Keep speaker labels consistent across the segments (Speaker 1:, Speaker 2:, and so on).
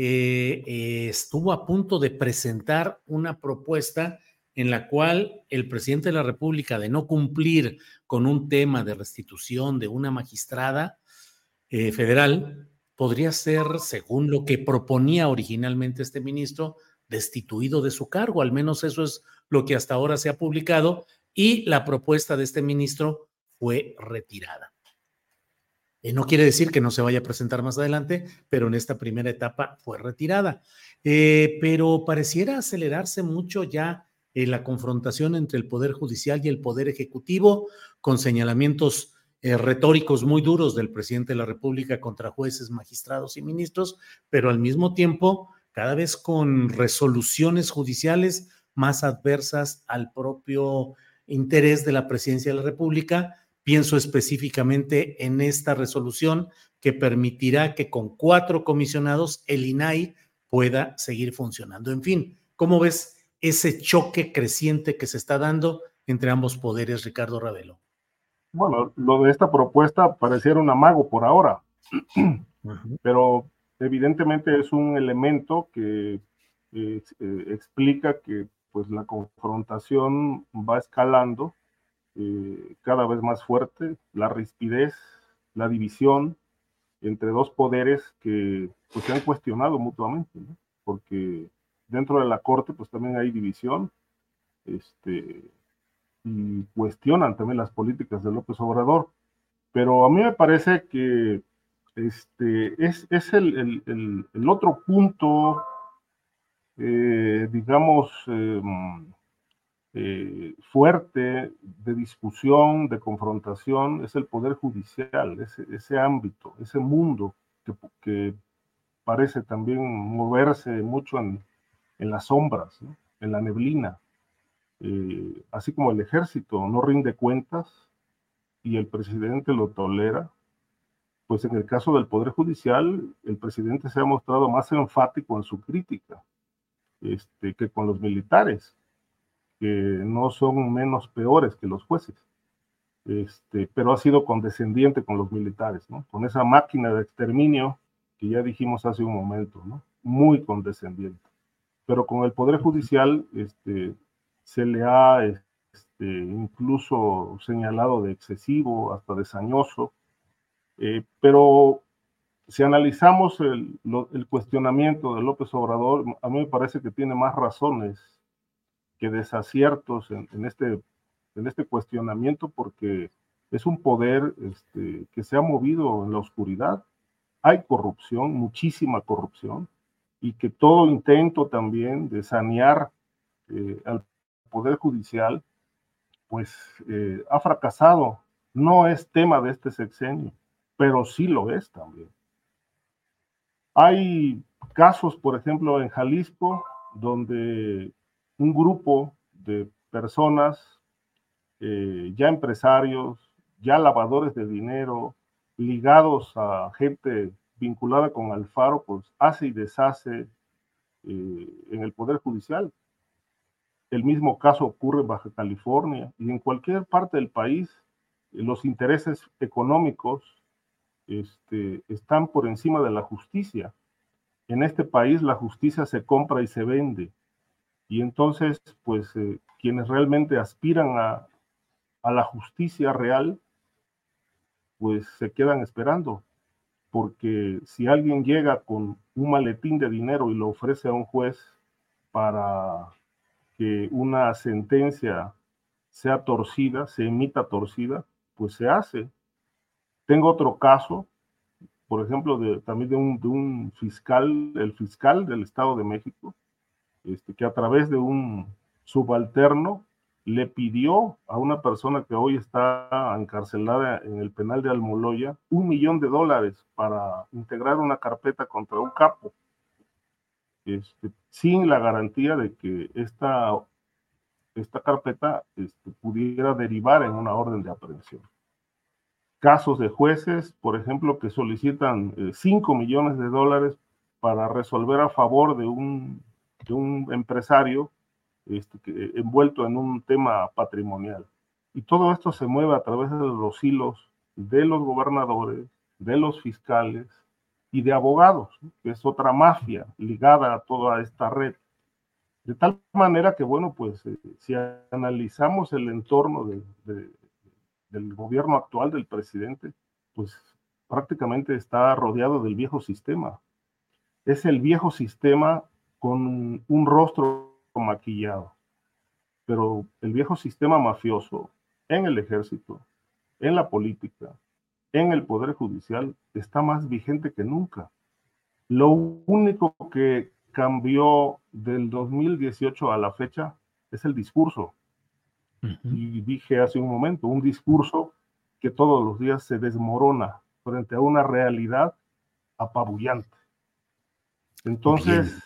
Speaker 1: eh, eh, estuvo a punto de presentar una propuesta en la cual el presidente de la República, de no cumplir con un tema de restitución de una magistrada eh, federal, podría ser, según lo que proponía originalmente este ministro, destituido de su cargo. Al menos eso es lo que hasta ahora se ha publicado y la propuesta de este ministro fue retirada. Eh, no quiere decir que no se vaya a presentar más adelante, pero en esta primera etapa fue retirada. Eh, pero pareciera acelerarse mucho ya eh, la confrontación entre el Poder Judicial y el Poder Ejecutivo, con señalamientos retóricos muy duros del presidente de la República contra jueces, magistrados y ministros, pero al mismo tiempo cada vez con resoluciones judiciales más adversas al propio interés de la presidencia de la República Pienso específicamente en esta resolución que permitirá que con cuatro comisionados el INAI pueda seguir funcionando. En fin, ¿cómo ves ese choque creciente que se está dando entre ambos poderes, Ricardo Ravelo?
Speaker 2: Bueno, lo de esta propuesta pareciera un amago por ahora, pero evidentemente es un elemento que eh, eh, explica que pues la confrontación va escalando eh, cada vez más fuerte, la rispidez, la división entre dos poderes que pues, se han cuestionado mutuamente, porque dentro de la Corte pues también hay división este, y cuestionan también las políticas de López Obrador. Pero a mí me parece que este, es, es el, el, el, otro punto, eh, digamos, em, eh, fuerte de discusión, de confrontación, es el Poder Judicial, ese, ese ámbito, ese mundo que, parece también moverse mucho en, en las sombras, en la neblina. Eh, así como el ejército no rinde cuentas y el presidente lo tolera, pues en el caso del Poder Judicial, el presidente se ha mostrado más enfático en su crítica este, que con los militares que no son menos peores que los jueces, este, pero ha sido condescendiente con los militares, ¿no? Con esa máquina de exterminio que ya dijimos hace un momento, ¿no? Muy condescendiente. Pero con el Poder Judicial este, se le ha este, incluso señalado de excesivo, hasta de sañoso, eh, pero si analizamos el, el, cuestionamiento de López Obrador, a mí me parece que tiene más razones que desaciertos en, este en este cuestionamiento porque es un poder este, que se ha movido en la oscuridad. Hay corrupción, muchísima corrupción, y que todo intento también de sanear eh, al Poder Judicial, pues eh, ha fracasado. No es tema de este sexenio, pero sí lo es también. Hay casos, por ejemplo, en Jalisco, donde un grupo de personas, eh, ya empresarios, ya lavadores de dinero, ligados a gente vinculada con Alfaro, pues hace y deshace eh, en el Poder Judicial. El mismo caso ocurre en Baja California y en cualquier parte del país, eh, los intereses económicos este, están por encima de la justicia. En este país la justicia se compra y se vende. Y entonces, pues, eh, quienes realmente aspiran a, a la justicia real, pues se quedan esperando, porque si alguien llega con un maletín de dinero y lo ofrece a un juez para que una sentencia sea torcida, se emita torcida, pues se hace. Tengo otro caso, por ejemplo, también de un fiscal, el fiscal del Estado de México, este, que a través de un subalterno le pidió a una persona que hoy está encarcelada en el penal de Almoloya un millón de dólares para integrar una carpeta contra un capo, este, sin la garantía de que esta, esta carpeta este, pudiera derivar en una orden de aprehensión. Casos de jueces, por ejemplo, que solicitan 5 eh, millones de dólares para resolver a favor de un, de un empresario este, envuelto en un tema patrimonial. Y todo esto se mueve a través de los hilos de los gobernadores, de los fiscales y de abogados, que es otra mafia ligada a toda esta red. De tal manera que, bueno, pues eh, si analizamos el entorno del gobierno actual del presidente, pues prácticamente está rodeado del viejo sistema. Es el viejo sistema con un rostro maquillado. Pero el viejo sistema mafioso en el ejército, en la política, en el poder judicial, está más vigente que nunca. Lo único que cambió del 2018 a la fecha es el discurso. Y dije hace un momento, un discurso que todos los días se desmorona frente a una realidad apabullante. Entonces,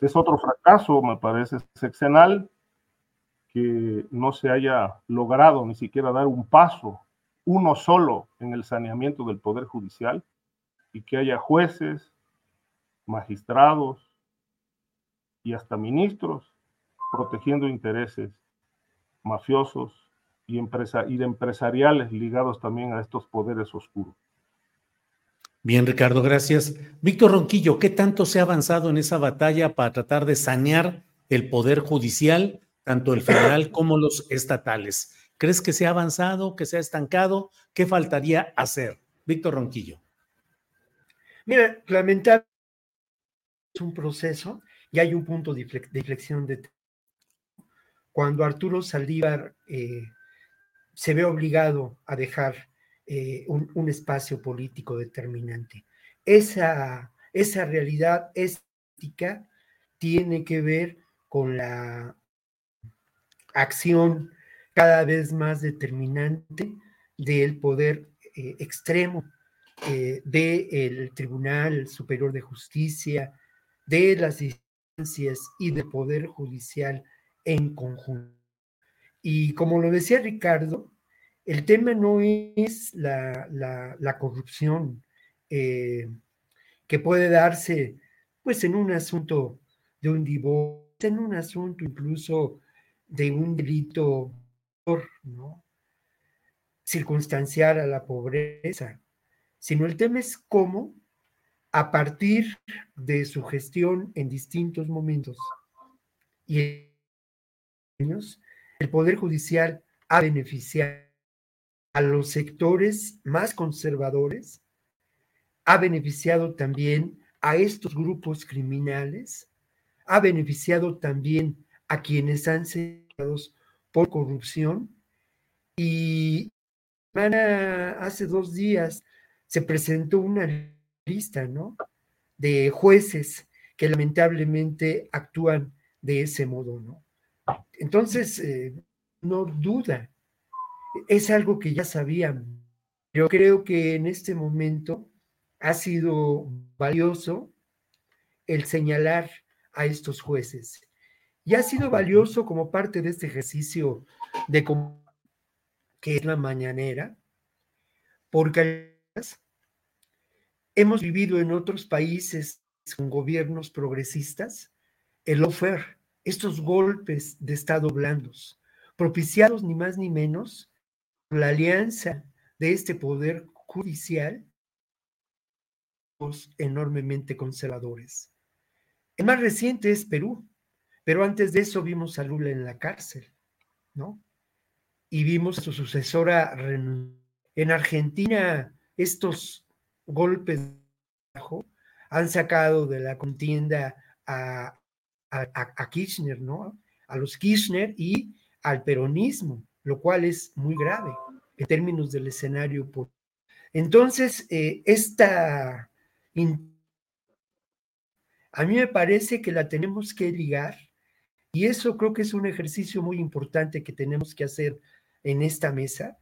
Speaker 2: es otro fracaso, me parece, sexenal, que no se haya logrado ni siquiera dar un paso, uno solo, en el saneamiento del Poder Judicial y que haya jueces, magistrados y hasta ministros protegiendo intereses mafiosos y, empresa y empresariales ligados también a estos poderes oscuros.
Speaker 1: Bien, Ricardo, gracias. Víctor Ronquillo, ¿qué tanto se ha avanzado en esa batalla para tratar de sanear el poder judicial, tanto el federal como los estatales? ¿Crees que se ha avanzado, que se ha estancado? ¿Qué faltaría hacer? Víctor Ronquillo.
Speaker 3: Mira, lamentablemente es un proceso y hay un punto de inflexión de cuando Arturo Saldívar eh, se ve obligado a dejar eh, un, espacio político determinante. Esa, esa realidad ética tiene que ver con la acción cada vez más determinante del poder eh, extremo eh, del Tribunal Superior de Justicia, de las instancias y del Poder Judicial en conjunto. Y como lo decía Ricardo, el tema no es la, corrupción eh, que puede darse pues en un asunto de un divorcio, en un asunto incluso de un delito ¿no? circunstancial a la pobreza, sino el tema es cómo a partir de su gestión en distintos momentos y años, el Poder Judicial ha beneficiado a los sectores más conservadores, ha beneficiado también a estos grupos criminales, ha beneficiado también a quienes han sido por corrupción y hace dos días se presentó una lista, ¿no? De jueces que lamentablemente actúan de ese modo, ¿no? Entonces, eh, no duda, es algo que ya sabían. Yo creo que en este momento ha sido valioso el señalar a estos jueces. Y ha sido valioso como parte de este ejercicio de que es la mañanera, porque hemos vivido en otros países con gobiernos progresistas el offer, estos golpes de Estado blandos, propiciados ni más ni menos la alianza de este poder judicial enormemente conservadores. El más reciente es Perú, pero antes de eso vimos a Lula en la cárcel, ¿no? Y vimos a su sucesora en Argentina, estos golpes han sacado de la contienda a, a, Kirchner, ¿no? A los Kirchner y al peronismo, lo cual es muy grave en términos del escenario. Entonces, eh, esta a mí me parece que la tenemos que ligar y eso creo que es un ejercicio muy importante que tenemos que hacer en esta mesa,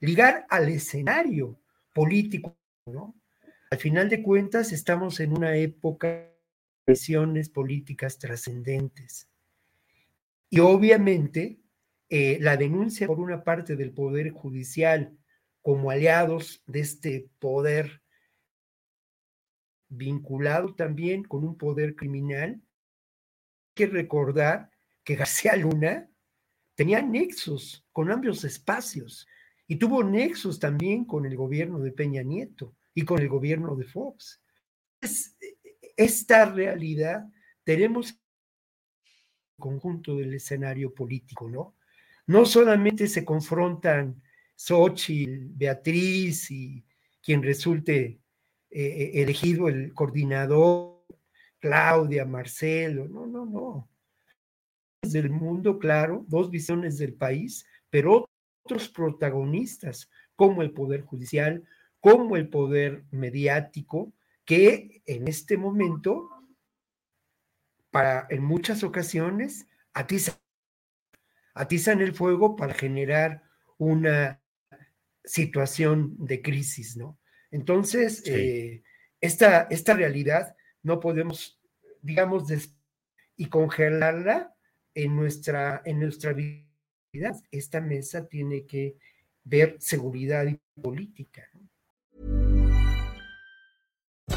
Speaker 3: ligar al escenario político, ¿no? Al final de cuentas estamos en una época de presiones políticas trascendentes y obviamente eh, la denuncia por una parte del Poder Judicial como aliados de este poder vinculado también con un poder criminal. Hay que recordar que García Luna tenía nexos con ambos espacios y tuvo nexos también con el gobierno de Peña Nieto y con el gobierno de Fox. esta realidad tenemos conjunto del escenario político, ¿no? No solamente se confrontan Xochitl, Beatriz y quien resulte eh, eh, elegido el coordinador, Claudia, Marcelo, no, no, no. Del mundo, claro, dos visiones del país, pero otros protagonistas, como el Poder Judicial, como el Poder Mediático, que en este momento, para en muchas ocasiones, atizan, atizan el fuego para generar una situación de crisis, ¿no? Entonces, eh, esta, esta realidad no podemos, digamos, y congelarla en nuestra, en nuestra vida. Esta mesa tiene que ver seguridad y política.